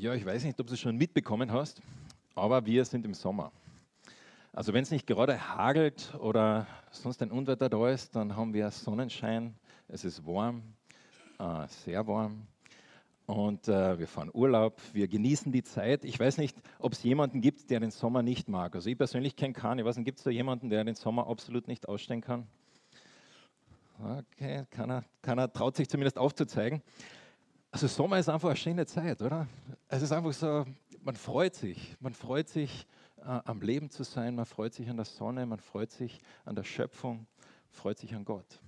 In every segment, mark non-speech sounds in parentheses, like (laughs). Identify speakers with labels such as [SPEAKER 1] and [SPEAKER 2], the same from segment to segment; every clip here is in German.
[SPEAKER 1] Ja, ich weiß nicht, ob du es schon mitbekommen hast, aber wir sind im Sommer. Also wenn es nicht gerade hagelt oder sonst ein Unwetter da ist, dann haben wir Sonnenschein, es ist warm, äh, sehr warm und äh, wir fahren Urlaub, wir genießen die Zeit. Ich weiß nicht, ob es jemanden gibt, der den Sommer nicht mag. Also ich persönlich kenne keinen. Ich weiß nicht, gibt es da jemanden, der den Sommer absolut nicht ausstehen kann? Okay, keiner, keiner traut sich zumindest aufzuzeigen. Also Sommer ist einfach eine schöne Zeit, oder? Es ist einfach so, man freut sich. Man freut sich, äh, am Leben zu sein. Man freut sich an der Sonne. Man freut sich an der Schöpfung. Freut sich an Gott.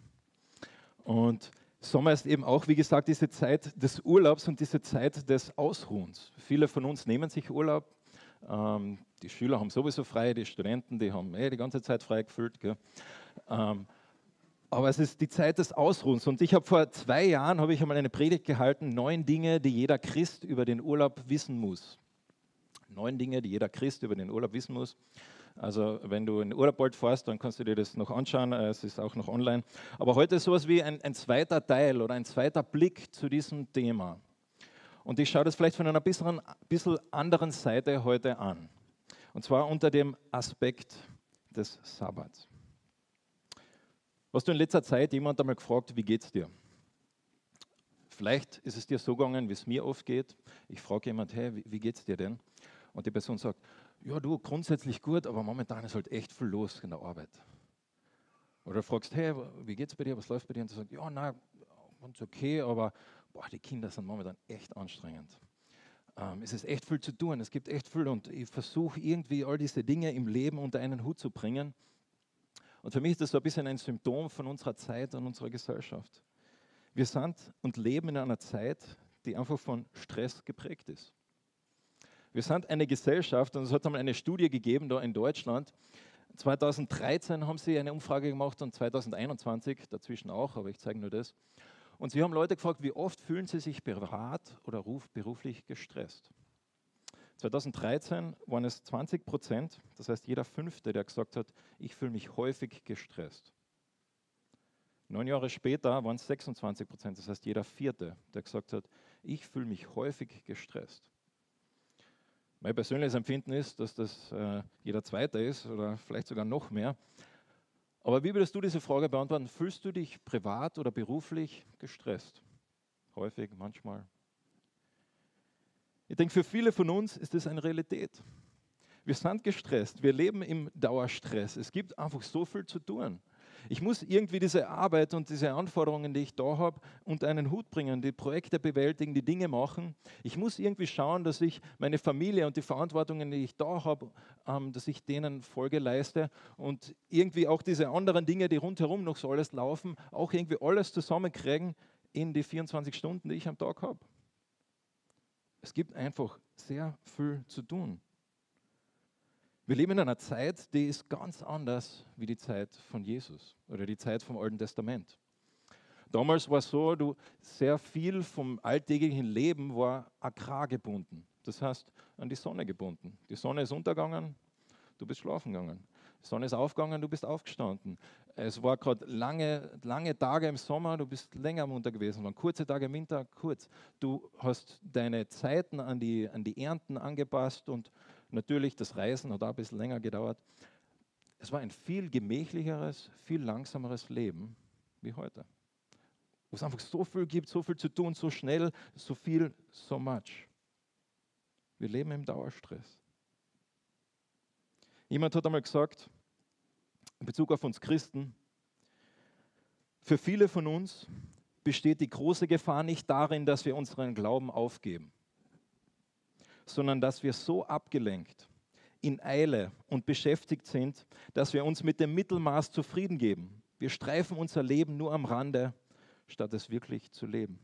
[SPEAKER 1] Und Sommer ist eben auch, wie gesagt, diese Zeit des Urlaubs und diese Zeit des Ausruhens. Viele von uns nehmen sich Urlaub. Ähm, die Schüler haben sowieso frei, die Studenten, die haben eh die ganze Zeit frei gefüllt. Ähm, aber es ist die Zeit des Ausruhens. Und ich habe vor zwei Jahren habe ich einmal eine Predigt gehalten: neun Dinge, die jeder Christ über den Urlaub wissen muss. Neun Dinge, die jeder Christ über den Urlaub wissen muss. Also wenn du in Urlaub bald fährst, dann kannst du dir das noch anschauen. Äh, es ist auch noch online. Aber heute ist sowas wie ein, ein zweiter Teil oder ein zweiter Blick zu diesem Thema. Und ich schaue das vielleicht von einer bisschen, bisschen anderen Seite heute an. Und zwar unter dem Aspekt des Sabbats. Hast du in letzter Zeit jemand einmal gefragt, wie geht es dir? Vielleicht ist es dir so gegangen, wie es mir oft geht. Ich frage jemand, hey, wie, wie geht es dir denn? Und die Person sagt, ja, du, grundsätzlich gut, aber momentan ist halt echt viel los in der Arbeit. Oder fragst, hey, wie geht's bei dir, was läuft bei dir? Und du sagst, ja, na, ganz okay, aber boah, die Kinder sind momentan echt anstrengend. Ähm, es ist echt viel zu tun, es gibt echt viel und ich versuche irgendwie all diese Dinge im Leben unter einen Hut zu bringen. Und für mich ist das so ein bisschen ein Symptom von unserer Zeit und unserer Gesellschaft. Wir sind und leben in einer Zeit, die einfach von Stress geprägt ist. Wir sind eine Gesellschaft und es hat einmal eine Studie gegeben da in Deutschland. 2013 haben sie eine Umfrage gemacht und 2021 dazwischen auch, aber ich zeige nur das. Und sie haben Leute gefragt, wie oft fühlen sie sich privat oder beruflich gestresst. 2013 waren es 20 Prozent, das heißt jeder Fünfte, der gesagt hat, ich fühle mich häufig gestresst. Neun Jahre später waren es 26 Prozent, das heißt jeder Vierte, der gesagt hat, ich fühle mich häufig gestresst. Mein persönliches Empfinden ist, dass das äh, jeder Zweite ist oder vielleicht sogar noch mehr. Aber wie würdest du diese Frage beantworten? Fühlst du dich privat oder beruflich gestresst? Häufig, manchmal. Ich denke, für viele von uns ist das eine Realität. Wir sind gestresst, wir leben im Dauerstress. Es gibt einfach so viel zu tun. Ich muss irgendwie diese Arbeit und diese Anforderungen, die ich da habe, unter einen Hut bringen, die Projekte bewältigen, die Dinge machen. Ich muss irgendwie schauen, dass ich meine Familie und die Verantwortungen, die ich da habe, ähm, dass ich denen Folge leiste und irgendwie auch diese anderen Dinge, die rundherum noch so alles laufen, auch irgendwie alles zusammenkriegen in die 24 Stunden, die ich am Tag habe. Es gibt einfach sehr viel zu tun. Wir leben in einer Zeit, die ist ganz anders wie die Zeit von Jesus oder die Zeit vom Alten Testament. Damals war es so, du, sehr viel vom alltäglichen Leben war agrargebunden. Das heißt, an die Sonne gebunden. Die Sonne ist untergegangen, du bist schlafen gegangen. Sonne ist aufgegangen, du bist aufgestanden. Es war gerade lange, lange Tage im Sommer, du bist länger munter gewesen. Es waren kurze Tage im Winter, kurz. Du hast deine Zeiten an die, an die Ernten angepasst und Natürlich, das Reisen hat auch ein bisschen länger gedauert. Es war ein viel gemächlicheres, viel langsameres Leben wie heute. Wo es einfach so viel gibt, so viel zu tun, so schnell, so viel, so much. Wir leben im Dauerstress. Jemand hat einmal gesagt, in Bezug auf uns Christen, für viele von uns besteht die große Gefahr nicht darin, dass wir unseren Glauben aufgeben sondern dass wir so abgelenkt, in Eile und beschäftigt sind, dass wir uns mit dem Mittelmaß zufrieden geben. Wir streifen unser Leben nur am Rande, statt es wirklich zu leben.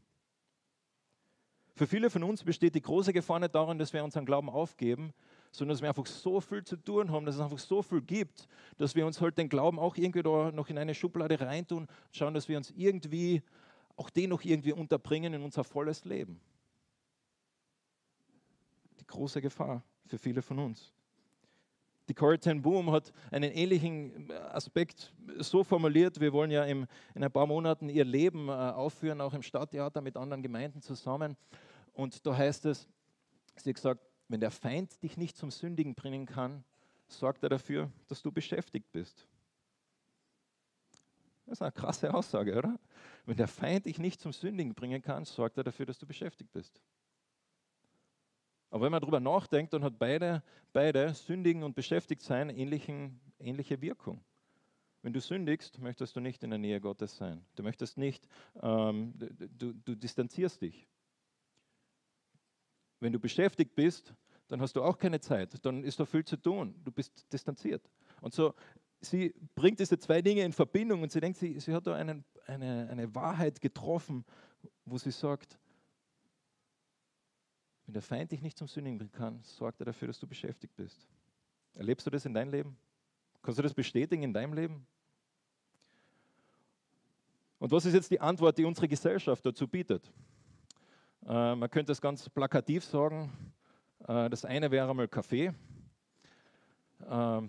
[SPEAKER 1] Für viele von uns besteht die große Gefahr nicht darin, dass wir unseren Glauben aufgeben, sondern dass wir einfach so viel zu tun haben, dass es einfach so viel gibt, dass wir uns halt den Glauben auch irgendwie da noch in eine Schublade reintun, schauen, dass wir uns irgendwie auch den noch irgendwie unterbringen in unser volles Leben große Gefahr für viele von uns. Die Corrie Boom hat einen ähnlichen Aspekt so formuliert, wir wollen ja im, in ein paar Monaten ihr Leben äh, aufführen, auch im Stadttheater mit anderen Gemeinden zusammen. Und da heißt es, Sie hat gesagt, wenn der Feind dich nicht zum Sündigen bringen kann, sorgt er dafür, dass du beschäftigt bist. Das ist eine krasse Aussage, oder? Wenn der Feind dich nicht zum Sündigen bringen kann, sorgt er dafür, dass du beschäftigt bist. Aber wenn man darüber nachdenkt, dann hat beide, beide Sündigen und beschäftigt sein ähnlichen, ähnliche Wirkung. Wenn du sündigst, möchtest du nicht in der Nähe Gottes sein. Du möchtest nicht, ähm, du, du distanzierst dich. Wenn du beschäftigt bist, dann hast du auch keine Zeit. Dann ist da viel zu tun. Du bist distanziert. Und so, sie bringt diese zwei Dinge in Verbindung und sie denkt, sie, sie hat da einen, eine, eine Wahrheit getroffen, wo sie sagt, wenn der Feind dich nicht zum Sündigen bringen kann, sorgt er dafür, dass du beschäftigt bist. Erlebst du das in deinem Leben? Kannst du das bestätigen in deinem Leben? Und was ist jetzt die Antwort, die unsere Gesellschaft dazu bietet? Äh, man könnte es ganz plakativ sagen. Äh, das eine wäre einmal Kaffee. Äh,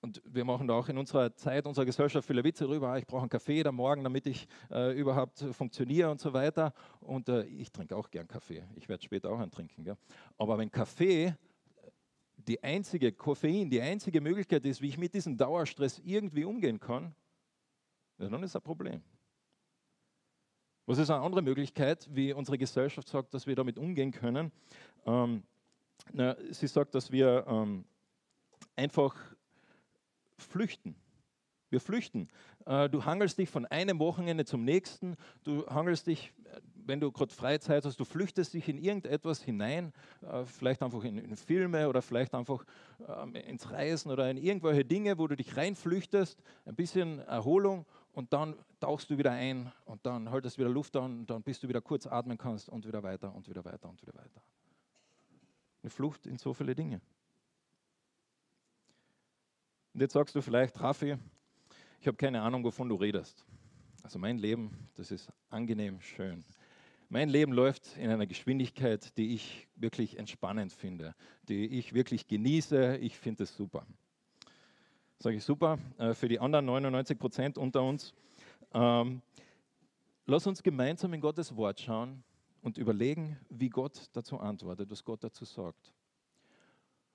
[SPEAKER 1] und wir machen da auch in unserer Zeit, unserer Gesellschaft viele Witze darüber. Ah, ich brauche einen Kaffee am Morgen, damit ich äh, überhaupt funktioniere und so weiter. Und äh, ich trinke auch gern Kaffee. Ich werde später auch einen trinken. Gell? Aber wenn Kaffee die einzige, Koffein, die einzige Möglichkeit ist, wie ich mit diesem Dauerstress irgendwie umgehen kann, dann ist ein Problem. Was ist eine andere Möglichkeit, wie unsere Gesellschaft sagt, dass wir damit umgehen können? Ähm, na, sie sagt, dass wir ähm, einfach flüchten. Wir flüchten. Äh, du hangelst dich von einem Wochenende zum nächsten. Du hangelst dich, äh, wenn du gerade Freizeit hast, du flüchtest dich in irgendetwas hinein, äh, vielleicht einfach in, in Filme oder vielleicht einfach ähm, ins Reisen oder in irgendwelche Dinge, wo du dich reinflüchtest, ein bisschen Erholung und dann tauchst du wieder ein und dann haltest du wieder Luft an und dann bis du wieder kurz atmen kannst und wieder weiter und wieder weiter und wieder weiter. Eine Flucht in so viele Dinge. Und jetzt sagst du vielleicht, Raffi, ich habe keine Ahnung, wovon du redest. Also mein Leben, das ist angenehm schön. Mein Leben läuft in einer Geschwindigkeit, die ich wirklich entspannend finde, die ich wirklich genieße. Ich finde es super. Sage ich super. Äh, für die anderen 99 Prozent unter uns, ähm, lass uns gemeinsam in Gottes Wort schauen und überlegen, wie Gott dazu antwortet, was Gott dazu sagt.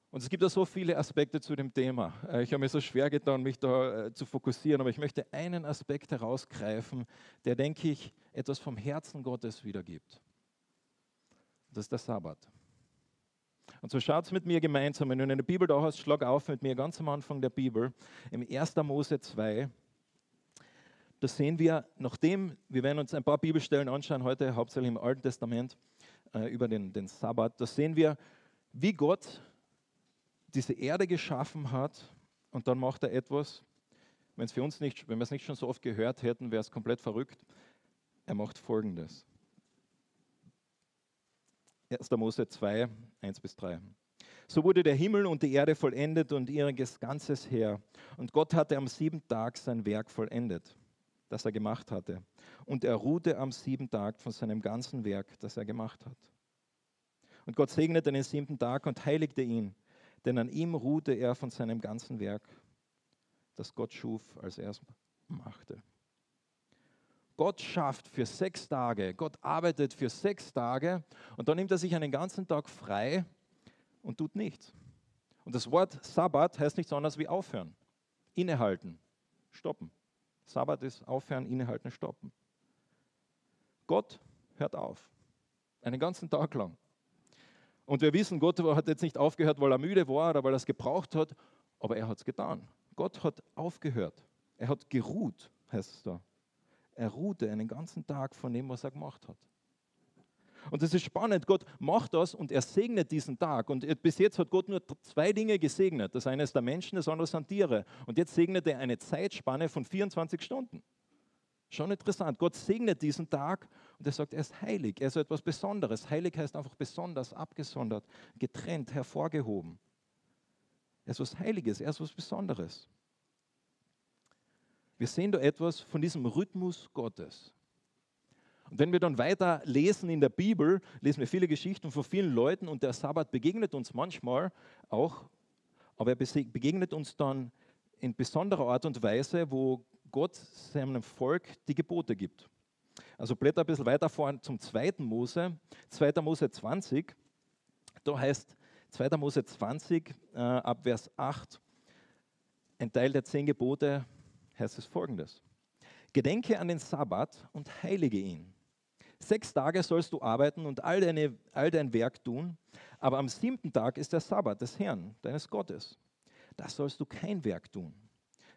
[SPEAKER 1] Und es gibt ja so viele Aspekte zu dem Thema. Äh, ich habe mir so schwer getan, mich da äh, zu fokussieren, aber ich möchte einen Aspekt herausgreifen, der, denke ich, etwas vom Herzen Gottes wiedergibt. Das ist der Sabbat. Und so schaut es mit mir gemeinsam, wenn du eine Bibel da hast, schlag auf mit mir ganz am Anfang der Bibel, im 1. Mose 2. Da sehen wir, nachdem, wir werden uns ein paar Bibelstellen anschauen heute, hauptsächlich im Alten Testament, äh, über den, den Sabbat, da sehen wir, wie Gott diese Erde geschaffen hat und dann macht er etwas, wenn für uns nicht, wenn wir es nicht schon so oft gehört hätten, wäre es komplett verrückt. Er macht folgendes. 1. Mose 2, 1 bis 3. So wurde der Himmel und die Erde vollendet und ihr ganzes Heer. Und Gott hatte am siebten Tag sein Werk vollendet, das er gemacht hatte. Und er ruhte am siebten Tag von seinem ganzen Werk, das er gemacht hat. Und Gott segnete den siebten Tag und heiligte ihn, denn an ihm ruhte er von seinem ganzen Werk, das Gott schuf, als er es machte. Gott schafft für sechs Tage, Gott arbeitet für sechs Tage und dann nimmt er sich einen ganzen Tag frei und tut nichts. Und das Wort Sabbat heißt nichts anderes wie aufhören, innehalten, stoppen. Sabbat ist aufhören, innehalten, stoppen. Gott hört auf, einen ganzen Tag lang. Und wir wissen, Gott hat jetzt nicht aufgehört, weil er müde war oder weil er es gebraucht hat, aber er hat es getan. Gott hat aufgehört. Er hat geruht, heißt es da. Er ruhte einen ganzen Tag von dem, was er gemacht hat. Und das ist spannend. Gott macht das und er segnet diesen Tag. Und bis jetzt hat Gott nur zwei Dinge gesegnet. Das eine ist der Menschen, das andere sind Tiere. Und jetzt segnet er eine Zeitspanne von 24 Stunden. Schon interessant. Gott segnet diesen Tag und er sagt, er ist heilig. Er ist etwas Besonderes. Heilig heißt einfach besonders, abgesondert, getrennt, hervorgehoben. Er ist was Heiliges, er ist was Besonderes. Wir sehen da etwas von diesem Rhythmus Gottes. Und wenn wir dann weiter lesen in der Bibel, lesen wir viele Geschichten von vielen Leuten und der Sabbat begegnet uns manchmal auch, aber er begegnet uns dann in besonderer Art und Weise, wo Gott seinem Volk die Gebote gibt. Also blätter ein bisschen weiter vor zum 2. Mose, 2. Mose 20. Da heißt 2. Mose 20 äh, ab Vers 8, ein Teil der zehn Gebote, heißt es folgendes. Gedenke an den Sabbat und heilige ihn. Sechs Tage sollst du arbeiten und all, deine, all dein Werk tun, aber am siebten Tag ist der Sabbat des Herrn, deines Gottes. Da sollst du kein Werk tun.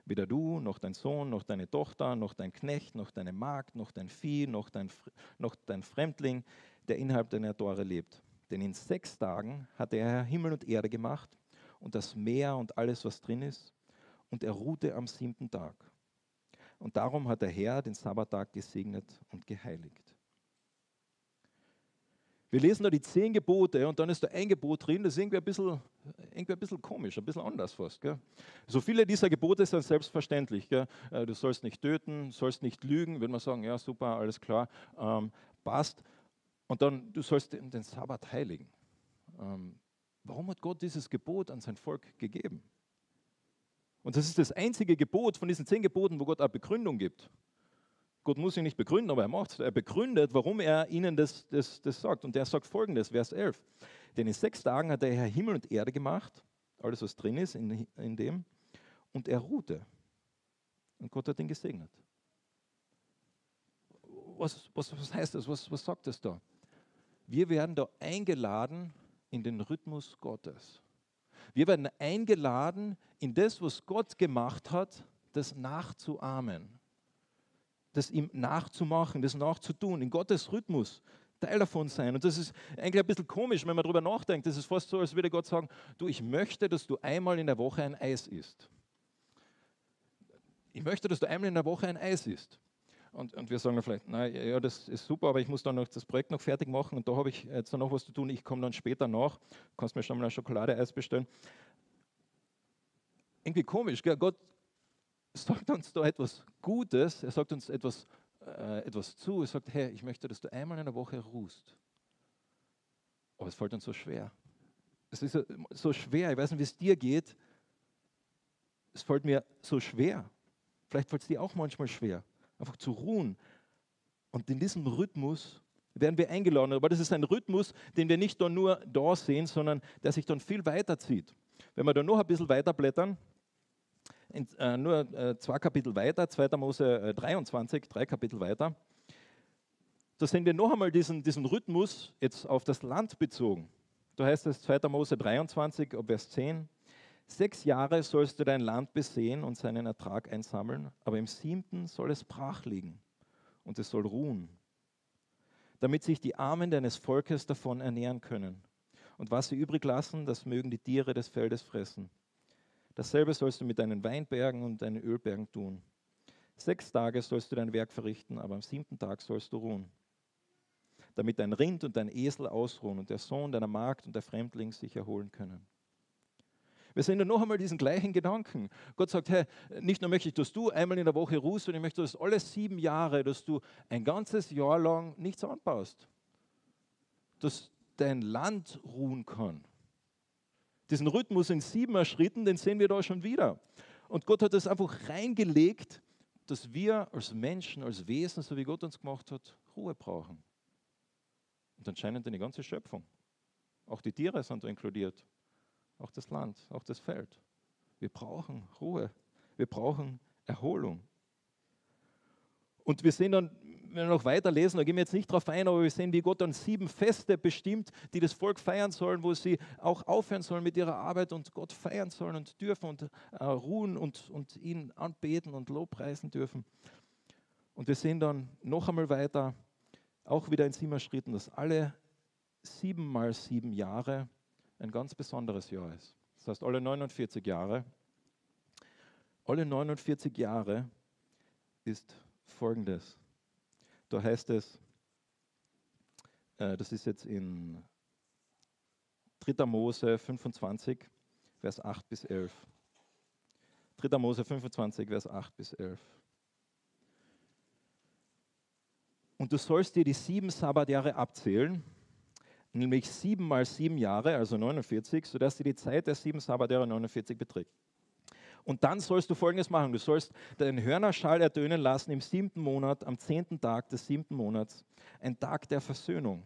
[SPEAKER 1] Weder du, noch dein Sohn, noch deine Tochter, noch dein Knecht, noch deine Magd, noch dein Vieh, noch dein, noch dein Fremdling, der innerhalb deiner Tore lebt. Denn in sechs Tagen hat der Herr Himmel und Erde gemacht und das Meer und alles, was drin ist, und er ruhte am siebten Tag. Und darum hat der Herr den Sabbattag gesegnet und geheiligt. Wir lesen da die zehn Gebote und dann ist da ein Gebot drin, das ist irgendwie ein bisschen, irgendwie ein bisschen komisch, ein bisschen anders fast. Gell? So viele dieser Gebote sind selbstverständlich. Gell? Äh, du sollst nicht töten, sollst nicht lügen, würde man sagen, ja super, alles klar, ähm, passt. Und dann, du sollst den, den Sabbat heiligen. Ähm, warum hat Gott dieses Gebot an sein Volk gegeben? Und das ist das einzige Gebot von diesen zehn Geboten, wo Gott eine Begründung gibt. Gott muss ihn nicht begründen, aber er macht es. Er begründet, warum er ihnen das, das, das sagt. Und er sagt folgendes, Vers 11. Denn in sechs Tagen hat der Herr Himmel und Erde gemacht, alles was drin ist in, in dem, und er ruhte. Und Gott hat ihn gesegnet. Was, was, was heißt das? Was, was sagt das da? Wir werden da eingeladen in den Rhythmus Gottes. Wir werden eingeladen, in das, was Gott gemacht hat, das nachzuahmen das ihm nachzumachen, das nachzutun, in Gottes Rhythmus Teil davon sein. Und das ist eigentlich ein bisschen komisch, wenn man darüber nachdenkt. Das ist fast so, als würde Gott sagen, du, ich möchte, dass du einmal in der Woche ein Eis isst. Ich möchte, dass du einmal in der Woche ein Eis isst. Und, und wir sagen dann vielleicht, na ja, das ist super, aber ich muss dann noch das Projekt noch fertig machen und da habe ich jetzt noch was zu tun. Ich komme dann später nach. Du kannst mir schon mal ein Schokoladeeis bestellen. Irgendwie komisch, gell? Gott sagt uns da etwas Gutes, er sagt uns etwas, äh, etwas zu. Er sagt, hey, ich möchte, dass du einmal in der Woche ruhst. Aber es fällt uns so schwer. Es ist so schwer, ich weiß nicht, wie es dir geht. Es fällt mir so schwer. Vielleicht fällt es dir auch manchmal schwer, einfach zu ruhen. Und in diesem Rhythmus werden wir eingeladen. Aber das ist ein Rhythmus, den wir nicht nur da sehen, sondern der sich dann viel weiter zieht. Wenn wir da noch ein bisschen weiter blättern, in, äh, nur äh, zwei Kapitel weiter, 2. Mose äh, 23, drei Kapitel weiter, da sehen wir noch einmal diesen, diesen Rhythmus jetzt auf das Land bezogen. Da heißt es 2. Mose 23, Vers 10, Sechs Jahre sollst du dein Land besehen und seinen Ertrag einsammeln, aber im siebten soll es brach liegen und es soll ruhen, damit sich die Armen deines Volkes davon ernähren können. Und was sie übrig lassen, das mögen die Tiere des Feldes fressen. Dasselbe sollst du mit deinen Weinbergen und deinen Ölbergen tun. Sechs Tage sollst du dein Werk verrichten, aber am siebten Tag sollst du ruhen. Damit dein Rind und dein Esel ausruhen und der Sohn deiner Magd und der Fremdling sich erholen können. Wir sehen ja noch einmal diesen gleichen Gedanken. Gott sagt, hey, nicht nur möchte ich, dass du einmal in der Woche ruhst, sondern ich möchte, dass alle sieben Jahre, dass du ein ganzes Jahr lang nichts anbaust. Dass dein Land ruhen kann. Diesen Rhythmus in siebener Schritten, den sehen wir da schon wieder. Und Gott hat es einfach reingelegt, dass wir als Menschen, als Wesen, so wie Gott uns gemacht hat, Ruhe brauchen. Und anscheinend die ganze Schöpfung. Auch die Tiere sind da inkludiert. Auch das Land, auch das Feld. Wir brauchen Ruhe. Wir brauchen Erholung. Und wir sehen dann wenn wir noch weiterlesen, da gehen wir jetzt nicht drauf ein, aber wir sehen, wie Gott dann sieben Feste bestimmt, die das Volk feiern sollen, wo sie auch aufhören sollen mit ihrer Arbeit und Gott feiern sollen und dürfen und äh, ruhen und, und ihn anbeten und Lobpreisen dürfen. Und wir sehen dann noch einmal weiter, auch wieder in sieben Schritten, dass alle sieben mal sieben Jahre ein ganz besonderes Jahr ist. Das heißt, alle 49 Jahre, alle 49 Jahre ist folgendes. Da heißt es, äh, das ist jetzt in 3. Mose 25, Vers 8 bis 11. 3. Mose 25, Vers 8 bis 11. Und du sollst dir die sieben Sabbatjahre abzählen, nämlich sieben mal sieben Jahre, also 49, sodass dir die Zeit der sieben Sabbatjahre 49 beträgt. Und dann sollst du Folgendes machen. Du sollst deinen Hörnerschall ertönen lassen im siebten Monat, am zehnten Tag des siebten Monats, ein Tag der Versöhnung.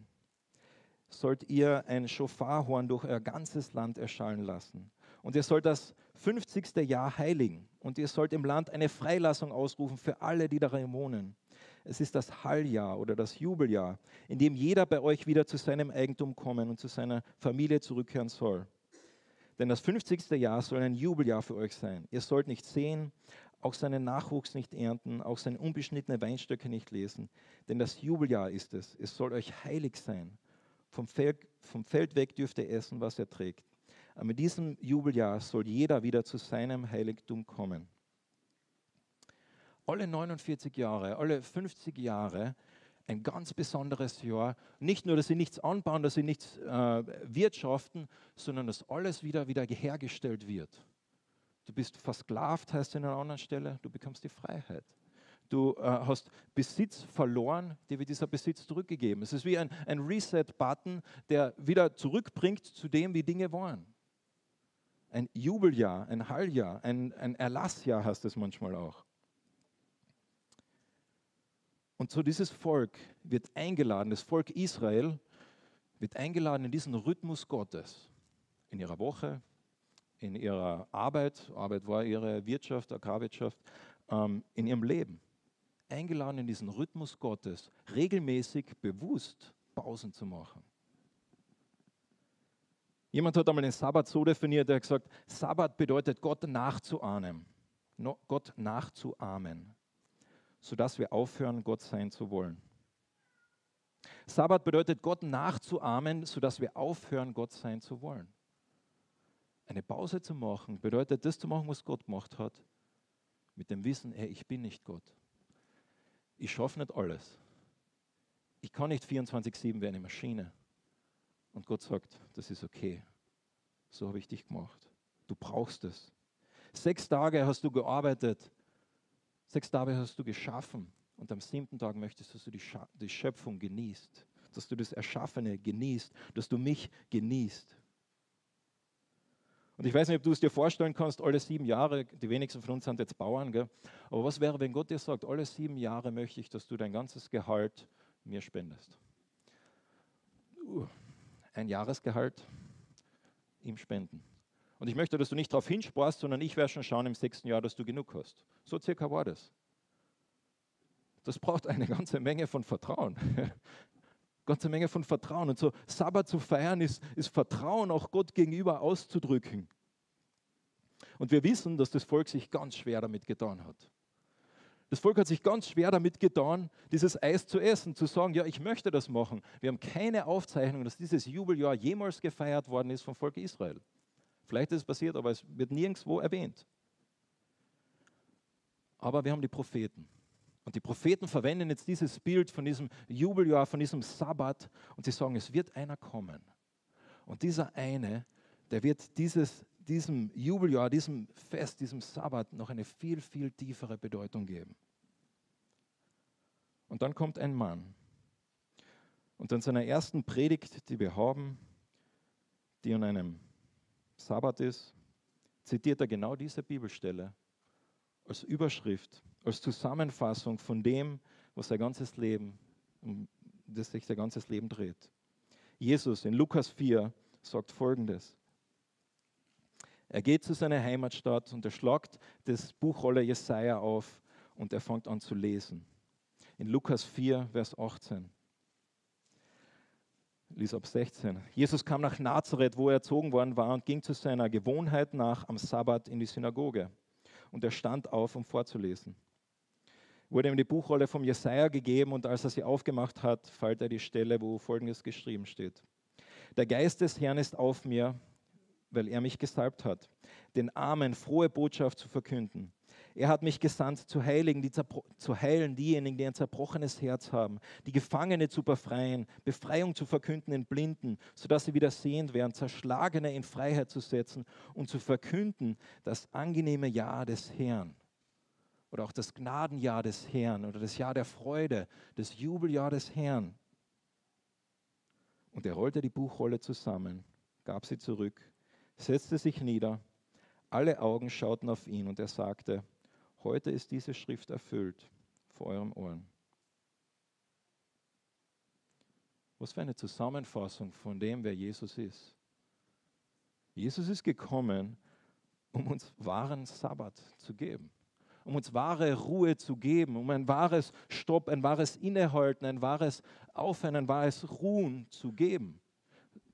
[SPEAKER 1] sollt ihr ein Schofarhorn durch euer ganzes Land erschallen lassen. Und ihr sollt das 50. Jahr heiligen. Und ihr sollt im Land eine Freilassung ausrufen für alle, die darin wohnen. Es ist das Halljahr oder das Jubeljahr, in dem jeder bei euch wieder zu seinem Eigentum kommen und zu seiner Familie zurückkehren soll. Denn das 50. Jahr soll ein Jubeljahr für euch sein. Ihr sollt nicht sehen, auch seinen Nachwuchs nicht ernten, auch seine unbeschnittene Weinstöcke nicht lesen. Denn das Jubeljahr ist es. Es soll euch heilig sein. Vom Feld, vom Feld weg dürft ihr essen, was er trägt. Aber mit diesem Jubeljahr soll jeder wieder zu seinem Heiligtum kommen. Alle 49 Jahre, alle 50 Jahre ein ganz besonderes Jahr. Nicht nur, dass sie nichts anbauen, dass sie nichts äh, wirtschaften, sondern dass alles wieder, wieder hergestellt wird. Du bist versklavt, heißt an einer anderen Stelle, du bekommst die Freiheit. Du äh, hast Besitz verloren, dir wird dieser Besitz zurückgegeben. Es ist wie ein, ein Reset-Button, der wieder zurückbringt zu dem, wie Dinge waren. Ein Jubeljahr, ein Halljahr, ein, ein Erlassjahr heißt es manchmal auch. Und so dieses Volk wird eingeladen, das Volk Israel wird eingeladen in diesen Rhythmus Gottes, in ihrer Woche, in ihrer Arbeit, Arbeit war ihre Wirtschaft, Agrarwirtschaft, ähm, in ihrem Leben. Eingeladen in diesen Rhythmus Gottes, regelmäßig, bewusst Pausen zu machen. Jemand hat einmal den Sabbat so definiert, er hat gesagt, Sabbat bedeutet Gott nachzuahmen, Gott nachzuahmen sodass wir aufhören, Gott sein zu wollen. Sabbat bedeutet, Gott nachzuahmen, sodass wir aufhören, Gott sein zu wollen. Eine Pause zu machen bedeutet, das zu machen, was Gott gemacht hat, mit dem Wissen, hey, ich bin nicht Gott. Ich schaffe nicht alles. Ich kann nicht 24-7 wie eine Maschine. Und Gott sagt, das ist okay. So habe ich dich gemacht. Du brauchst es. Sechs Tage hast du gearbeitet Sechs Tage hast du geschaffen und am siebten Tag möchtest du, dass du die, die Schöpfung genießt, dass du das Erschaffene genießt, dass du mich genießt. Und ich weiß nicht, ob du es dir vorstellen kannst, alle sieben Jahre, die wenigsten von uns sind jetzt Bauern, gell? aber was wäre, wenn Gott dir sagt, alle sieben Jahre möchte ich, dass du dein ganzes Gehalt mir spendest? Uh, ein Jahresgehalt ihm spenden. Und ich möchte, dass du nicht darauf hinsparst, sondern ich werde schon schauen im sechsten Jahr, dass du genug hast. So circa war das. Das braucht eine ganze Menge von Vertrauen. (laughs) ganze Menge von Vertrauen. Und so Sabbat zu feiern ist, ist Vertrauen auch Gott gegenüber auszudrücken. Und wir wissen, dass das Volk sich ganz schwer damit getan hat. Das Volk hat sich ganz schwer damit getan, dieses Eis zu essen, zu sagen, ja, ich möchte das machen. Wir haben keine Aufzeichnung, dass dieses Jubeljahr jemals gefeiert worden ist vom Volk Israel. Vielleicht ist es passiert, aber es wird nirgendwo erwähnt. Aber wir haben die Propheten. Und die Propheten verwenden jetzt dieses Bild von diesem Jubeljahr, von diesem Sabbat und sie sagen, es wird einer kommen. Und dieser eine, der wird dieses, diesem Jubeljahr, diesem Fest, diesem Sabbat noch eine viel, viel tiefere Bedeutung geben. Und dann kommt ein Mann. Und in seiner ersten Predigt, die wir haben, die an einem Sabbat ist, zitiert er genau diese Bibelstelle als Überschrift, als Zusammenfassung von dem, was sein ganzes Leben, um das sich sein ganzes Leben dreht. Jesus in Lukas 4 sagt folgendes. Er geht zu seiner Heimatstadt und er schlagt das Buchrolle Jesaja auf und er fängt an zu lesen. In Lukas 4, Vers 18 lies ab 16. Jesus kam nach Nazareth, wo er erzogen worden war, und ging zu seiner Gewohnheit nach am Sabbat in die Synagoge. Und er stand auf, um vorzulesen. Wurde ihm die Buchrolle vom Jesaja gegeben und als er sie aufgemacht hat, fällt er die Stelle, wo folgendes geschrieben steht: Der Geist des Herrn ist auf mir, weil er mich gesalbt hat, den Armen frohe Botschaft zu verkünden. Er hat mich gesandt, zu, heiligen, die zu heilen diejenigen, die ein zerbrochenes Herz haben, die Gefangene zu befreien, Befreiung zu verkünden in Blinden, sodass sie wieder sehend werden, Zerschlagene in Freiheit zu setzen und zu verkünden das angenehme Jahr des Herrn. Oder auch das Gnadenjahr des Herrn oder das Jahr der Freude, das Jubeljahr des Herrn. Und er rollte die Buchrolle zusammen, gab sie zurück, setzte sich nieder, alle Augen schauten auf ihn und er sagte, Heute ist diese Schrift erfüllt vor euren Ohren. Was für eine Zusammenfassung von dem, wer Jesus ist. Jesus ist gekommen, um uns wahren Sabbat zu geben, um uns wahre Ruhe zu geben, um ein wahres Stopp, ein wahres Innehalten, ein wahres Aufhören, ein wahres Ruhen zu geben,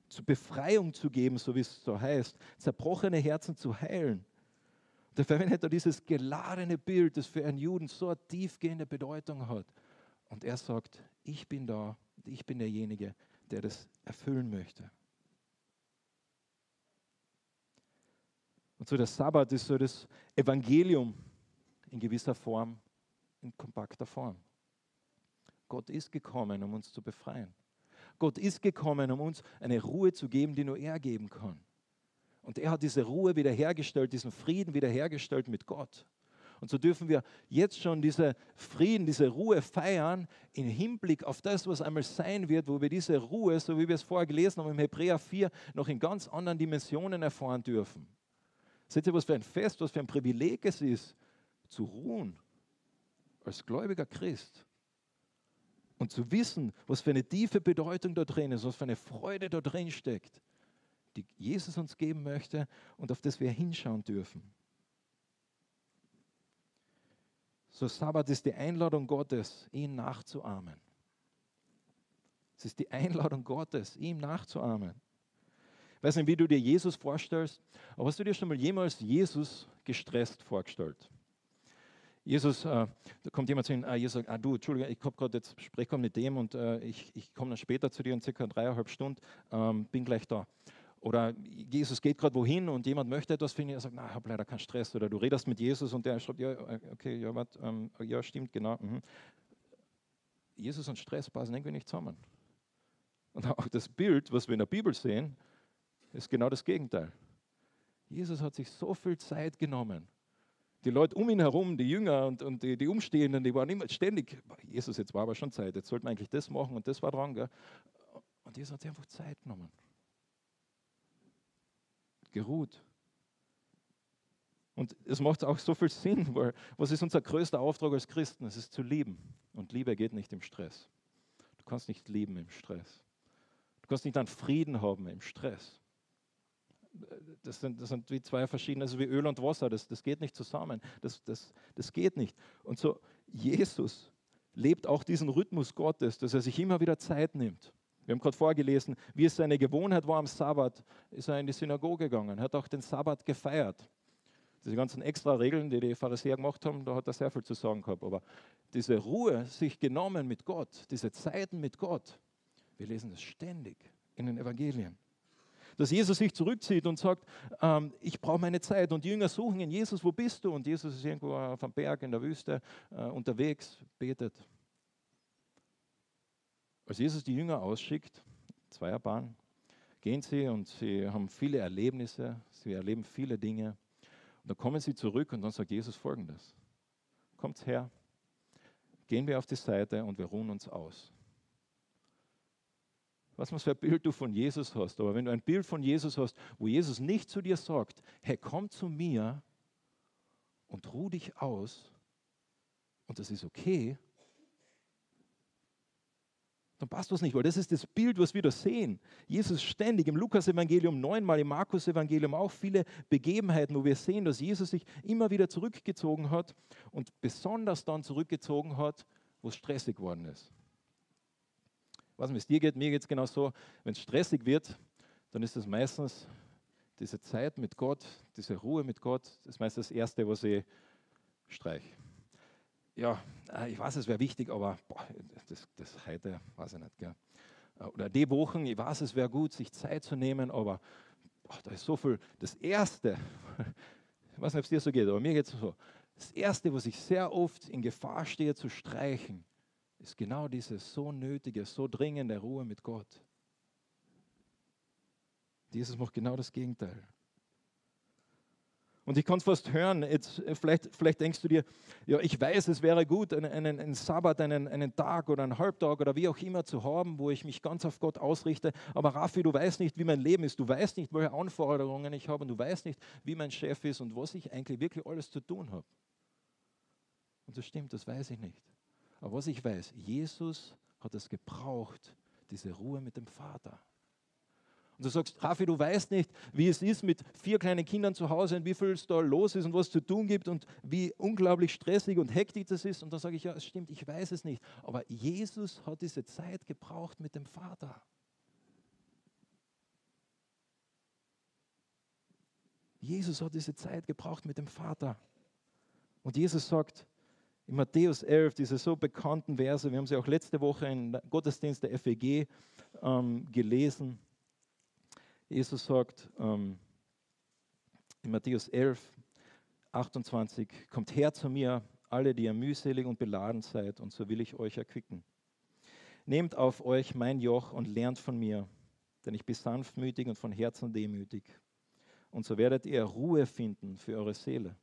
[SPEAKER 1] zur Befreiung zu geben, so wie es so heißt, zerbrochene Herzen zu heilen. Der verwendet da dieses geladene Bild, das für einen Juden so eine tiefgehende Bedeutung hat. Und er sagt, ich bin da, ich bin derjenige, der das erfüllen möchte. Und so der Sabbat ist so das Evangelium in gewisser Form, in kompakter Form. Gott ist gekommen, um uns zu befreien. Gott ist gekommen, um uns eine Ruhe zu geben, die nur er geben kann. Und er hat diese Ruhe wiederhergestellt, diesen Frieden wiederhergestellt mit Gott. Und so dürfen wir jetzt schon diese Frieden, diese Ruhe feiern im Hinblick auf das, was einmal sein wird, wo wir diese Ruhe, so wie wir es vorher gelesen haben im Hebräer 4, noch in ganz anderen Dimensionen erfahren dürfen. Seht ihr, was für ein Fest, was für ein Privileg es ist, zu ruhen als gläubiger Christ und zu wissen, was für eine tiefe Bedeutung da drin ist, was für eine Freude da drin steckt, die Jesus uns geben möchte und auf das wir hinschauen dürfen. So Sabbat ist die Einladung Gottes, ihn nachzuahmen. Es ist die Einladung Gottes, ihm nachzuahmen. Ich weiß nicht, wie du dir Jesus vorstellst, aber hast du dir schon mal jemals Jesus gestresst vorgestellt? Jesus, äh, da kommt jemand zu ihm, ah, Jesus sagt, ah, du, Entschuldigung, ich habe gerade jetzt spreche mit dem und äh, ich, ich komme dann später zu dir in circa dreieinhalb Stunden, ähm, bin gleich da. Oder Jesus geht gerade wohin und jemand möchte etwas finden, er sagt, na, ich habe leider keinen Stress. Oder du redest mit Jesus und der schreibt, ja, okay, ja, wat, ähm, ja stimmt, genau. Mhm. Jesus und Stress passen irgendwie nicht zusammen. Und auch das Bild, was wir in der Bibel sehen, ist genau das Gegenteil. Jesus hat sich so viel Zeit genommen. Die Leute um ihn herum, die Jünger und, und die, die, Umstehenden, die waren immer ständig, Jesus, jetzt war aber schon Zeit, jetzt sollten wir eigentlich das machen und das war dran. Gell? Und Jesus hat sich einfach Zeit genommen. Geruht. Und es macht auch so viel Sinn, weil was ist unser größter Auftrag als Christen? Es ist zu lieben. Und Liebe geht nicht im Stress. Du kannst nicht lieben im Stress. Du kannst nicht einen Frieden haben im Stress das sind, das sind wie zwei verschiedene, also wie Öl und Wasser, das, das geht nicht zusammen, das, das, das geht nicht. Und so, Jesus lebt auch diesen Rhythmus Gottes, dass er sich immer wieder Zeit nimmt. Wir haben gerade vorgelesen, wie es seine Gewohnheit war am Sabbat, ist er in die Synagoge gegangen, hat auch den Sabbat gefeiert. Diese ganzen extra Regeln, die die Pharisäer gemacht haben, da hat er sehr viel zu sagen gehabt. Aber diese Ruhe, sich genommen mit Gott, diese Zeiten mit Gott, wir lesen das ständig in den Evangelien dass Jesus sich zurückzieht und sagt, ähm, ich brauche meine Zeit. Und die Jünger suchen ihn, Jesus, wo bist du? Und Jesus ist irgendwo auf einem Berg in der Wüste äh, unterwegs, betet. Als Jesus die Jünger ausschickt, Zweierbahn, gehen sie und sie haben viele Erlebnisse, sie erleben viele Dinge. Und dann kommen sie zurück und dann sagt Jesus folgendes. Kommt her, gehen wir auf die Seite und wir ruhen uns aus was für ein Bild du von Jesus hast. Aber wenn du ein Bild von Jesus hast, wo Jesus nicht zu dir sagt, hey, komm zu mir und ruh dich aus und das ist okay, dann passt was nicht, weil das ist das Bild, was wir da sehen. Jesus ständig im Lukas-Evangelium neunmal, im Markus-Evangelium auch viele Begebenheiten, wo wir sehen, dass Jesus sich immer wieder zurückgezogen hat und besonders dann zurückgezogen hat, wo es stressig geworden ist nicht, wie es dir geht, mir geht es genau so, wenn es stressig wird, dann ist es meistens diese Zeit mit Gott, diese Ruhe mit Gott, das ist meistens das Erste, was ich streiche. Ja, äh, ich weiß, es wäre wichtig, aber boah, das, das heute, weiß ich nicht. Gell. Äh, oder die Wochen, ich weiß, es wäre gut, sich Zeit zu nehmen, aber boah, da ist so viel. Das Erste, (laughs) ich weiß nicht, ob es dir so geht, aber mir geht es so. Das Erste, was ich sehr oft in Gefahr stehe zu streichen, ist genau diese so nötige, so dringende Ruhe mit Gott. Jesus macht genau das Gegenteil. Und ich kann es fast hören, jetzt, äh, vielleicht, vielleicht denkst du dir, ja, ich weiß, es wäre gut, einen, einen, einen Sabbat, einen, einen Tag oder einen Halbtag oder wie auch immer zu haben, wo ich mich ganz auf Gott ausrichte. Aber Raffi, du weißt nicht, wie mein Leben ist, du weißt nicht, welche Anforderungen ich habe und du weißt nicht, wie mein Chef ist und was ich eigentlich wirklich alles zu tun habe. Und das stimmt, das weiß ich nicht. Aber was ich weiß, Jesus hat es gebraucht, diese Ruhe mit dem Vater. Und du sagst, Rafi, du weißt nicht, wie es ist mit vier kleinen Kindern zu Hause und wie viel es da los ist und was zu tun gibt und wie unglaublich stressig und hektisch das ist. Und dann sage ich, ja, es stimmt, ich weiß es nicht. Aber Jesus hat diese Zeit gebraucht mit dem Vater. Jesus hat diese Zeit gebraucht mit dem Vater. Und Jesus sagt in Matthäus 11, diese so bekannten Verse, wir haben sie auch letzte Woche im Gottesdienst der FEG ähm, gelesen. Jesus sagt ähm, in Matthäus 11, 28, kommt her zu mir, alle, die ihr mühselig und beladen seid, und so will ich euch erquicken. Nehmt auf euch mein Joch und lernt von mir, denn ich bin sanftmütig und von Herzen demütig. Und so werdet ihr Ruhe finden für eure Seele.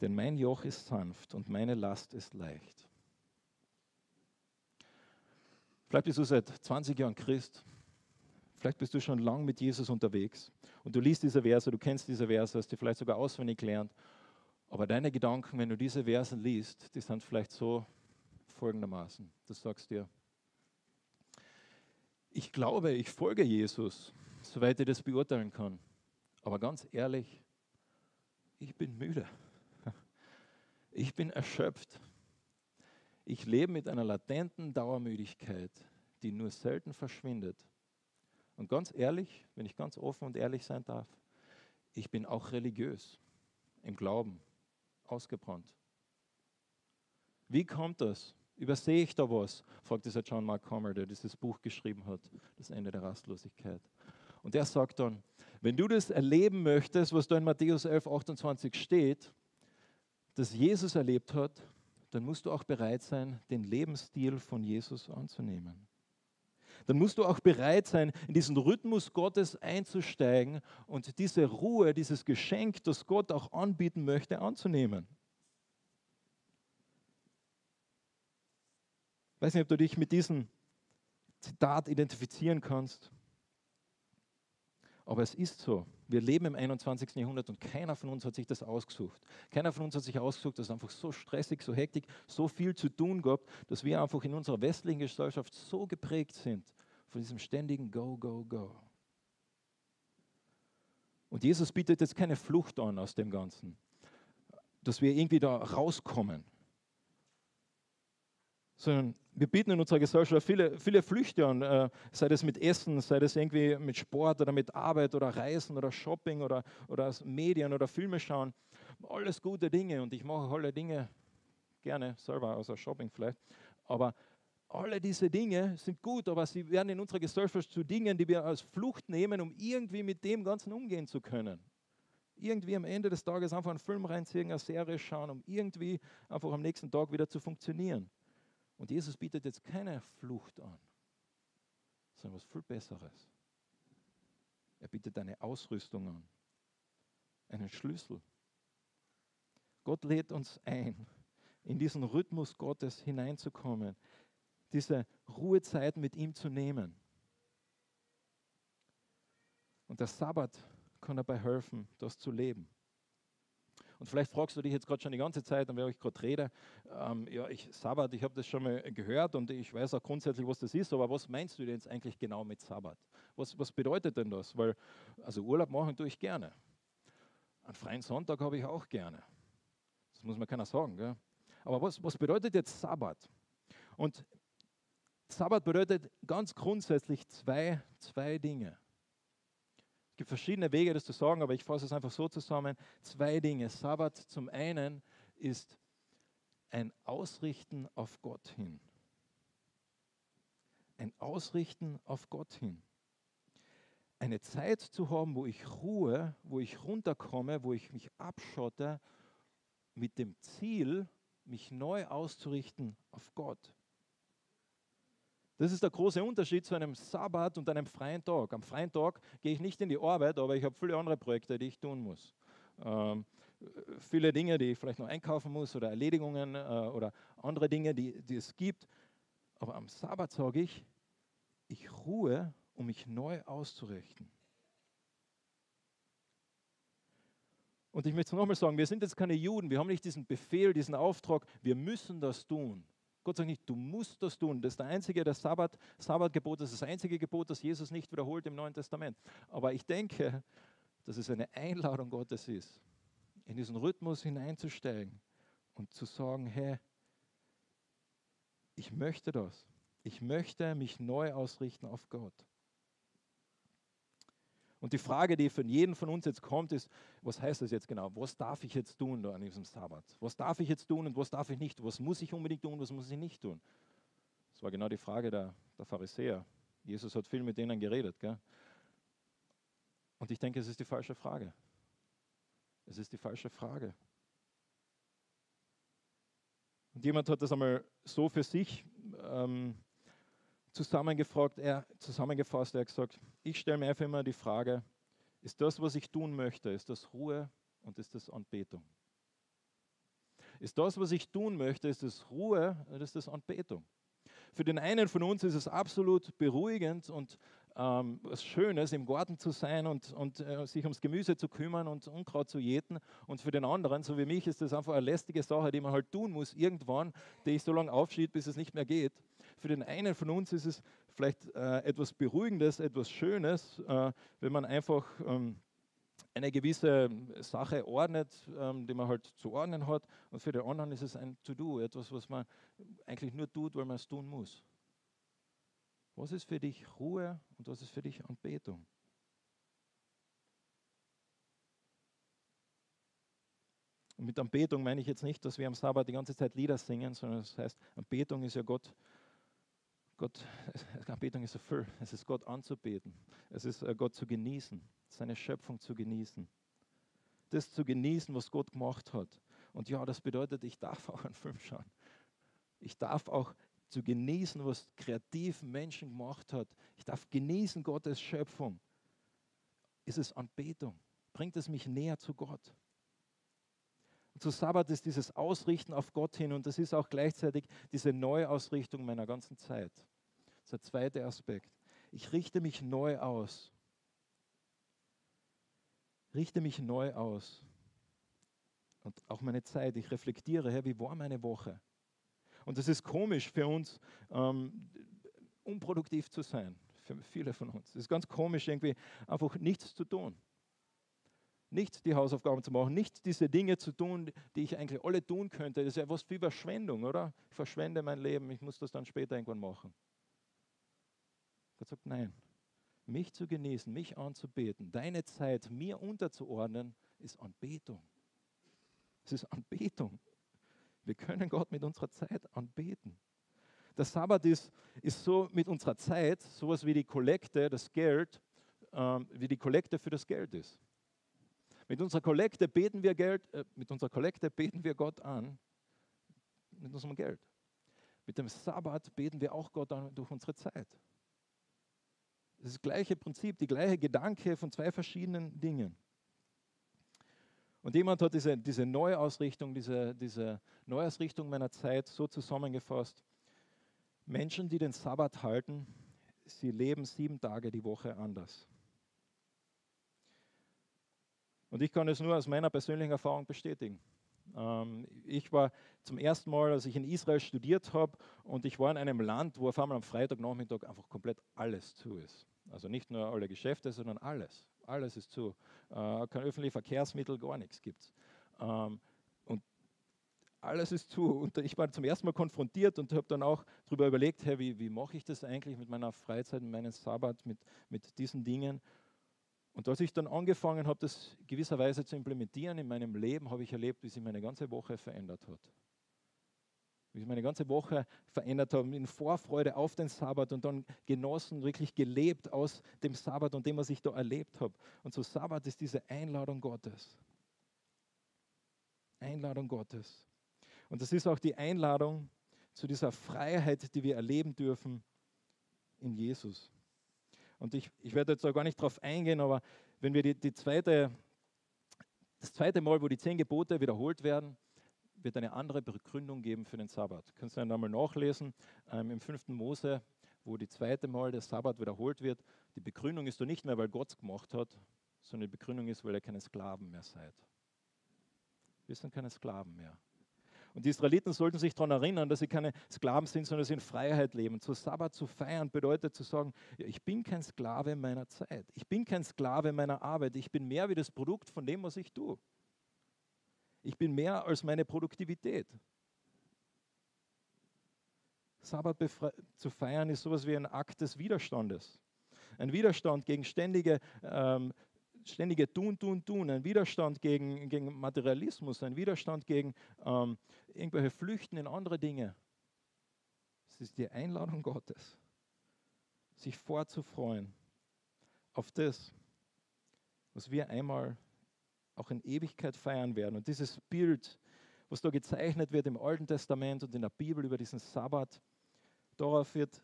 [SPEAKER 1] Denn mein Joch ist sanft und meine Last ist leicht. Vielleicht bist du seit 20 Jahren Christ. Vielleicht bist du schon lang mit Jesus unterwegs und du liest diese Verse, du kennst diese Verse, hast die vielleicht sogar auswendig gelernt. Aber deine Gedanken, wenn du diese Verse liest, die sind vielleicht so folgendermaßen. Du sagst dir, ich glaube, ich folge Jesus, soweit ich das beurteilen kann. Aber ganz ehrlich, ich bin müde. Ich bin erschöpft. Ich lebe mit einer latenten Dauermüdigkeit, die nur selten verschwindet. Und ganz ehrlich, wenn ich ganz offen und ehrlich sein darf, ich bin auch religiös im Glauben, ausgebrannt. Wie kommt das? Übersehe ich da was? fragt dieser John Mark Comer, der dieses Buch geschrieben hat, Das Ende der Rastlosigkeit. Und der sagt dann, wenn du das erleben möchtest, was da in Matthäus 11, 28 steht, dass Jesus erlebt hat, dann musst du auch bereit sein, den Lebensstil von Jesus anzunehmen. Dann musst du auch bereit sein, in diesen Rhythmus Gottes einzusteigen und diese Ruhe, dieses Geschenk, das Gott auch anbieten möchte, anzunehmen. Ich weiß nicht, ob du dich mit diesem Zitat identifizieren kannst. Aber es ist so. Wir leben im 21. Jahrhundert und keiner von uns hat sich das ausgesucht. Keiner von uns hat sich ausgesucht, dass es einfach so stressig, so hektisch, so viel zu tun gab, dass wir einfach in unserer westlichen Gesellschaft so geprägt sind von diesem ständigen Go, Go, Go. Und Jesus bietet jetzt keine Flucht an aus dem Ganzen, dass wir irgendwie da rauskommen sondern wir bieten in unserer Gesellschaft viele, viele Flüchte an, äh, sei das mit Essen, sei das irgendwie mit Sport oder mit Arbeit oder Reisen oder Shopping oder, oder Medien oder Filme schauen. Alles gute Dinge und ich mache alle Dinge gerne selber, außer Shopping vielleicht. Aber alle diese Dinge sind gut, aber sie werden in unserer Gesellschaft zu Dingen, die wir als Flucht nehmen, um irgendwie mit dem Ganzen umgehen zu können. Irgendwie am Ende des Tages einfach einen Film reinziehen, eine Serie schauen, um irgendwie einfach am nächsten Tag wieder zu funktionieren. Und Jesus bietet jetzt keine Flucht an, sondern was viel Besseres. Er bietet eine Ausrüstung an, einen Schlüssel. Gott lädt uns ein, in diesen Rhythmus Gottes hineinzukommen, diese Ruhezeit mit ihm zu nehmen. Und der Sabbat kann dabei helfen, das zu leben. Und vielleicht fragst du dich jetzt gerade schon die ganze Zeit, und während ich gerade rede, ähm, ja, ich Sabbat, ich habe das schon mal gehört und ich weiß auch grundsätzlich, was das ist, aber was meinst du denn jetzt eigentlich genau mit Sabbat? Was, was bedeutet denn das? Weil, also Urlaub machen tue ich gerne. Einen freien Sonntag habe ich auch gerne. Das muss mir keiner sagen. Gell? Aber was, was bedeutet jetzt Sabbat? Und Sabbat bedeutet ganz grundsätzlich zwei, zwei Dinge. Es gibt verschiedene Wege, das zu sagen, aber ich fasse es einfach so zusammen. Zwei Dinge. Sabbat zum einen ist ein Ausrichten auf Gott hin. Ein Ausrichten auf Gott hin. Eine Zeit zu haben, wo ich ruhe, wo ich runterkomme, wo ich mich abschotte, mit dem Ziel, mich neu auszurichten auf Gott. Das ist der große Unterschied zu einem Sabbat und einem freien Tag. Am freien Tag gehe ich nicht in die Arbeit, aber ich habe viele andere Projekte, die ich tun muss. Ähm, viele Dinge, die ich vielleicht noch einkaufen muss oder Erledigungen äh, oder andere Dinge, die, die es gibt. Aber am Sabbat sage ich, ich ruhe, um mich neu auszurichten. Und ich möchte es nochmal sagen, wir sind jetzt keine Juden, wir haben nicht diesen Befehl, diesen Auftrag, wir müssen das tun. Gott sagt nicht, du musst das tun. Das ist der einzige, das Sabbat, Sabbatgebot, das ist das einzige Gebot, das Jesus nicht wiederholt im Neuen Testament. Aber ich denke, dass es eine Einladung Gottes ist, in diesen Rhythmus hineinzusteigen und zu sagen, hey, ich möchte das. Ich möchte mich neu ausrichten auf Gott. Und die Frage, die von jedem von uns jetzt kommt, ist, was heißt das jetzt genau? Was darf ich jetzt tun da an diesem Sabbat? Was darf ich jetzt tun und was darf ich nicht? Was muss ich unbedingt tun, was muss ich nicht tun? Das war genau die Frage der, der Pharisäer. Jesus hat viel mit denen geredet. Gell? Und ich denke, es ist die falsche Frage. Es ist die falsche Frage. Und jemand hat das einmal so für sich ähm, zusammengefragt, er, zusammengefasst, er hat gesagt, ich stelle mir einfach immer die Frage, ist das, was ich tun möchte, ist das Ruhe und ist das Anbetung? Ist das, was ich tun möchte, ist das Ruhe oder ist das Anbetung? Für den einen von uns ist es absolut beruhigend und ähm, was Schönes, im Garten zu sein und, und äh, sich ums Gemüse zu kümmern und Unkraut zu jäten. Und für den anderen, so wie mich, ist das einfach eine lästige Sache, die man halt tun muss, irgendwann, die ich so lange aufschiebe, bis es nicht mehr geht. Für den einen von uns ist es vielleicht äh, etwas Beruhigendes, etwas Schönes, äh, wenn man einfach ähm, eine gewisse Sache ordnet, ähm, die man halt zu ordnen hat. Und für den anderen ist es ein To-Do, etwas, was man eigentlich nur tut, weil man es tun muss. Was ist für dich Ruhe und was ist für dich Anbetung? Und mit Anbetung meine ich jetzt nicht, dass wir am Sabbat die ganze Zeit Lieder singen, sondern das heißt, Anbetung ist ja Gott, Gott, (laughs) Anbetung ist erfüllt. Es ist Gott anzubeten. Es ist äh, Gott zu genießen, seine Schöpfung zu genießen. Das zu genießen, was Gott gemacht hat. Und ja, das bedeutet, ich darf (laughs) auch einen Film schauen. Ich darf auch zu genießen, was kreativ Menschen gemacht hat. Ich darf genießen Gottes Schöpfung. Ist es Anbetung? Bringt es mich näher zu Gott? Und zu Sabbat ist dieses Ausrichten auf Gott hin und das ist auch gleichzeitig diese Neuausrichtung meiner ganzen Zeit. Das ist der zweite Aspekt. Ich richte mich neu aus. Richte mich neu aus. Und auch meine Zeit. Ich reflektiere, Herr, wie war meine Woche? Und es ist komisch für uns, ähm, unproduktiv zu sein, für viele von uns. Es ist ganz komisch, irgendwie einfach nichts zu tun. Nicht die Hausaufgaben zu machen, nicht diese Dinge zu tun, die ich eigentlich alle tun könnte. Das ist ja was wie Verschwendung, oder? Ich verschwende mein Leben, ich muss das dann später irgendwann machen. Gott sagt, nein. Mich zu genießen, mich anzubeten, deine Zeit mir unterzuordnen, ist Anbetung. Es ist Anbetung. Wir können Gott mit unserer Zeit anbeten. Der Sabbat ist, ist so mit unserer Zeit, sowas wie die Kollekte, das Geld, ähm, wie die Kollekte für das Geld ist. Mit unserer Kollekte beten wir Geld, äh, mit unserer Kollekte beten wir Gott an, mit unserem Geld. Mit dem Sabbat beten wir auch Gott an durch unsere Zeit. Das ist das gleiche Prinzip, die gleiche Gedanke von zwei verschiedenen Dingen. Und jemand hat diese, diese Neuausrichtung, diese, diese Neuausrichtung meiner Zeit so zusammengefasst. Menschen, die den Sabbat halten, sie leben sieben Tage die Woche anders. Und ich kann es nur aus meiner persönlichen Erfahrung bestätigen. Ähm, ich war zum ersten Mal, als ich in Israel studiert habe, und ich war in einem Land, wo auf einmal am Freitagnachmittag einfach komplett alles zu ist. Also nicht nur alle Geschäfte, sondern alles. Alles ist zu. Äh, kein öffentliches Verkehrsmittel, gar nichts gibt es. Ähm, und alles ist zu. Und ich war zum ersten Mal konfrontiert und habe dann auch darüber überlegt, hey, wie, wie mache ich das eigentlich mit meiner Freizeit, mit meinem Sabbat, mit, mit diesen Dingen. Und als ich dann angefangen habe, das gewisserweise zu implementieren in meinem Leben, habe ich erlebt, wie sich meine ganze Woche verändert hat ich meine ganze Woche verändert habe, in Vorfreude auf den Sabbat und dann genossen, wirklich gelebt aus dem Sabbat und dem, was ich da erlebt habe. Und so Sabbat ist diese Einladung Gottes. Einladung Gottes. Und das ist auch die Einladung zu dieser Freiheit, die wir erleben dürfen in Jesus. Und ich, ich werde jetzt da gar nicht drauf eingehen, aber wenn wir die, die zweite, das zweite Mal, wo die zehn Gebote wiederholt werden, wird eine andere Begründung geben für den Sabbat. Kannst du dann einmal nachlesen ähm, im 5. Mose, wo die zweite Mal der Sabbat wiederholt wird. Die Begründung ist doch nicht mehr, weil Gott es gemacht hat, sondern die Begründung ist, weil ihr keine Sklaven mehr seid. Wir sind keine Sklaven mehr. Und die Israeliten sollten sich daran erinnern, dass sie keine Sklaven sind, sondern dass sie in Freiheit leben. So Sabbat zu feiern bedeutet zu sagen, ich bin kein Sklave meiner Zeit. Ich bin kein Sklave meiner Arbeit. Ich bin mehr wie das Produkt von dem, was ich tue. Ich bin mehr als meine Produktivität. Sabbat zu feiern ist sowas wie ein Akt des Widerstandes. Ein Widerstand gegen ständige, ähm, ständige Tun, Tun, Tun. Ein Widerstand gegen, gegen Materialismus. Ein Widerstand gegen ähm, irgendwelche Flüchten in andere Dinge. Es ist die Einladung Gottes, sich vorzufreuen auf das, was wir einmal auch in Ewigkeit feiern werden. Und dieses Bild, was da gezeichnet wird im Alten Testament und in der Bibel über diesen Sabbat, darauf wird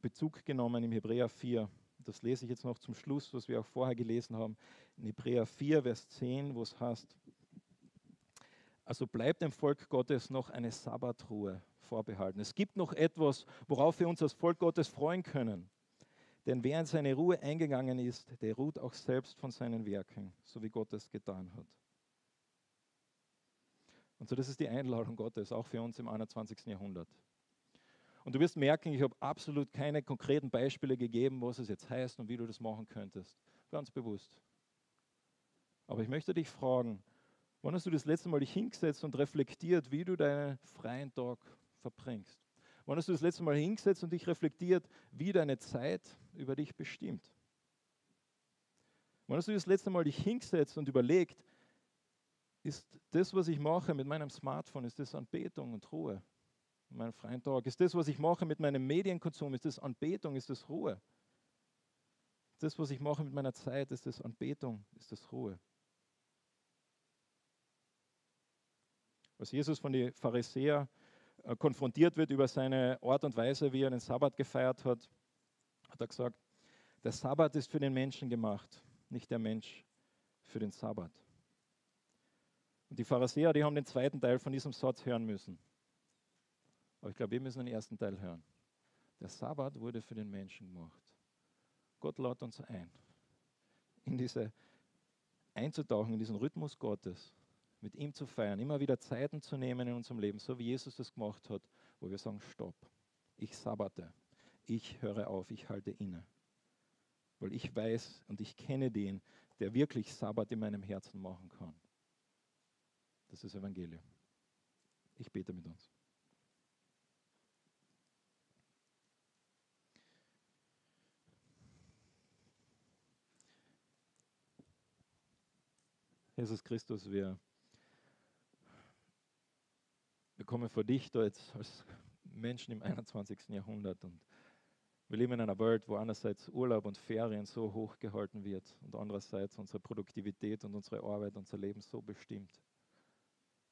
[SPEAKER 1] Bezug genommen im Hebräer 4. Das lese ich jetzt noch zum Schluss, was wir auch vorher gelesen haben. In Hebräer 4, Vers 10, wo es heißt, also bleibt dem Volk Gottes noch eine Sabbatruhe vorbehalten. Es gibt noch etwas, worauf wir uns als Volk Gottes freuen können. Denn wer in seine Ruhe eingegangen ist, der ruht auch selbst von seinen Werken, so wie Gott es getan hat. Und so, das ist die Einladung Gottes, auch für uns im 21. Jahrhundert. Und du wirst merken, ich habe absolut keine konkreten Beispiele gegeben, was es jetzt heißt und wie du das machen könntest. Ganz bewusst. Aber ich möchte dich fragen, wann hast du das letzte Mal dich hingesetzt und reflektiert, wie du deinen freien Tag verbringst? Wann hast du das letzte Mal hingesetzt und dich reflektiert, wie deine Zeit über dich bestimmt? Wann hast du das letzte Mal dich hingesetzt und überlegt, ist das, was ich mache mit meinem Smartphone, ist das Anbetung und Ruhe? Mein freien Tag. Ist das, was ich mache mit meinem Medienkonsum, ist das Anbetung, ist das Ruhe? Das, was ich mache mit meiner Zeit, ist das Anbetung, ist das Ruhe? Was Jesus von den Pharisäern konfrontiert wird über seine Art und Weise, wie er den Sabbat gefeiert hat, hat er gesagt, der Sabbat ist für den Menschen gemacht, nicht der Mensch für den Sabbat. Und die Pharisäer, die haben den zweiten Teil von diesem Satz hören müssen. Aber ich glaube, wir müssen den ersten Teil hören. Der Sabbat wurde für den Menschen gemacht. Gott lädt uns ein, in diese einzutauchen, in diesen Rhythmus Gottes, mit ihm zu feiern, immer wieder Zeiten zu nehmen in unserem Leben, so wie Jesus das gemacht hat, wo wir sagen, stopp, ich sabbate, ich höre auf, ich halte inne. Weil ich weiß und ich kenne den, der wirklich Sabbat in meinem Herzen machen kann. Das ist Evangelium. Ich bete mit uns. Jesus Christus, wir wir kommen vor dich da jetzt als Menschen im 21. Jahrhundert und wir leben in einer Welt, wo einerseits Urlaub und Ferien so hoch gehalten wird und andererseits unsere Produktivität und unsere Arbeit, unser Leben so bestimmt.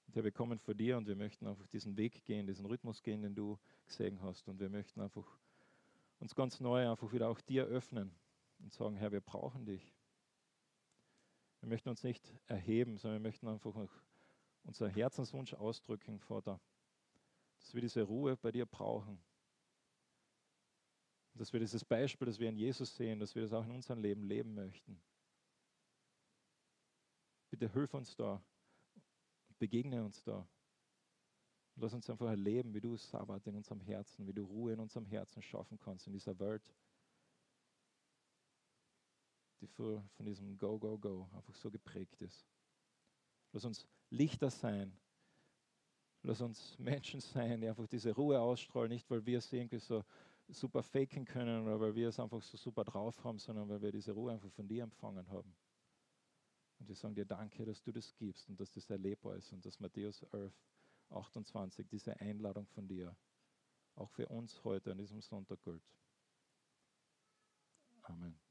[SPEAKER 1] Und Herr, wir kommen vor dir und wir möchten einfach diesen Weg gehen, diesen Rhythmus gehen, den du gesehen hast. Und wir möchten einfach uns ganz neu einfach wieder auch dir öffnen und sagen, Herr, wir brauchen dich. Wir möchten uns nicht erheben, sondern wir möchten einfach auch unser Herzenswunsch ausdrücken, Vater, dass wir diese Ruhe bei dir brauchen. Dass wir dieses Beispiel, das wir in Jesus sehen, dass wir das auch in unserem Leben leben möchten. Bitte hilf uns da, begegne uns da. Lass uns einfach erleben, wie du Sabbat in unserem Herzen, wie du Ruhe in unserem Herzen schaffen kannst in dieser Welt, die von diesem Go, Go, Go einfach so geprägt ist. Lass uns Lichter sein. Lass uns (laughs) Menschen sein, die einfach diese Ruhe ausstrahlen, nicht weil wir es irgendwie so super faken können oder weil wir es einfach so super drauf haben, sondern weil wir diese Ruhe einfach von dir empfangen haben. Und wir sagen dir danke, dass du das gibst und dass das erlebbar ist und dass Matthäus 11, 28, diese Einladung von dir auch für uns heute an diesem Sonntag gilt. Amen.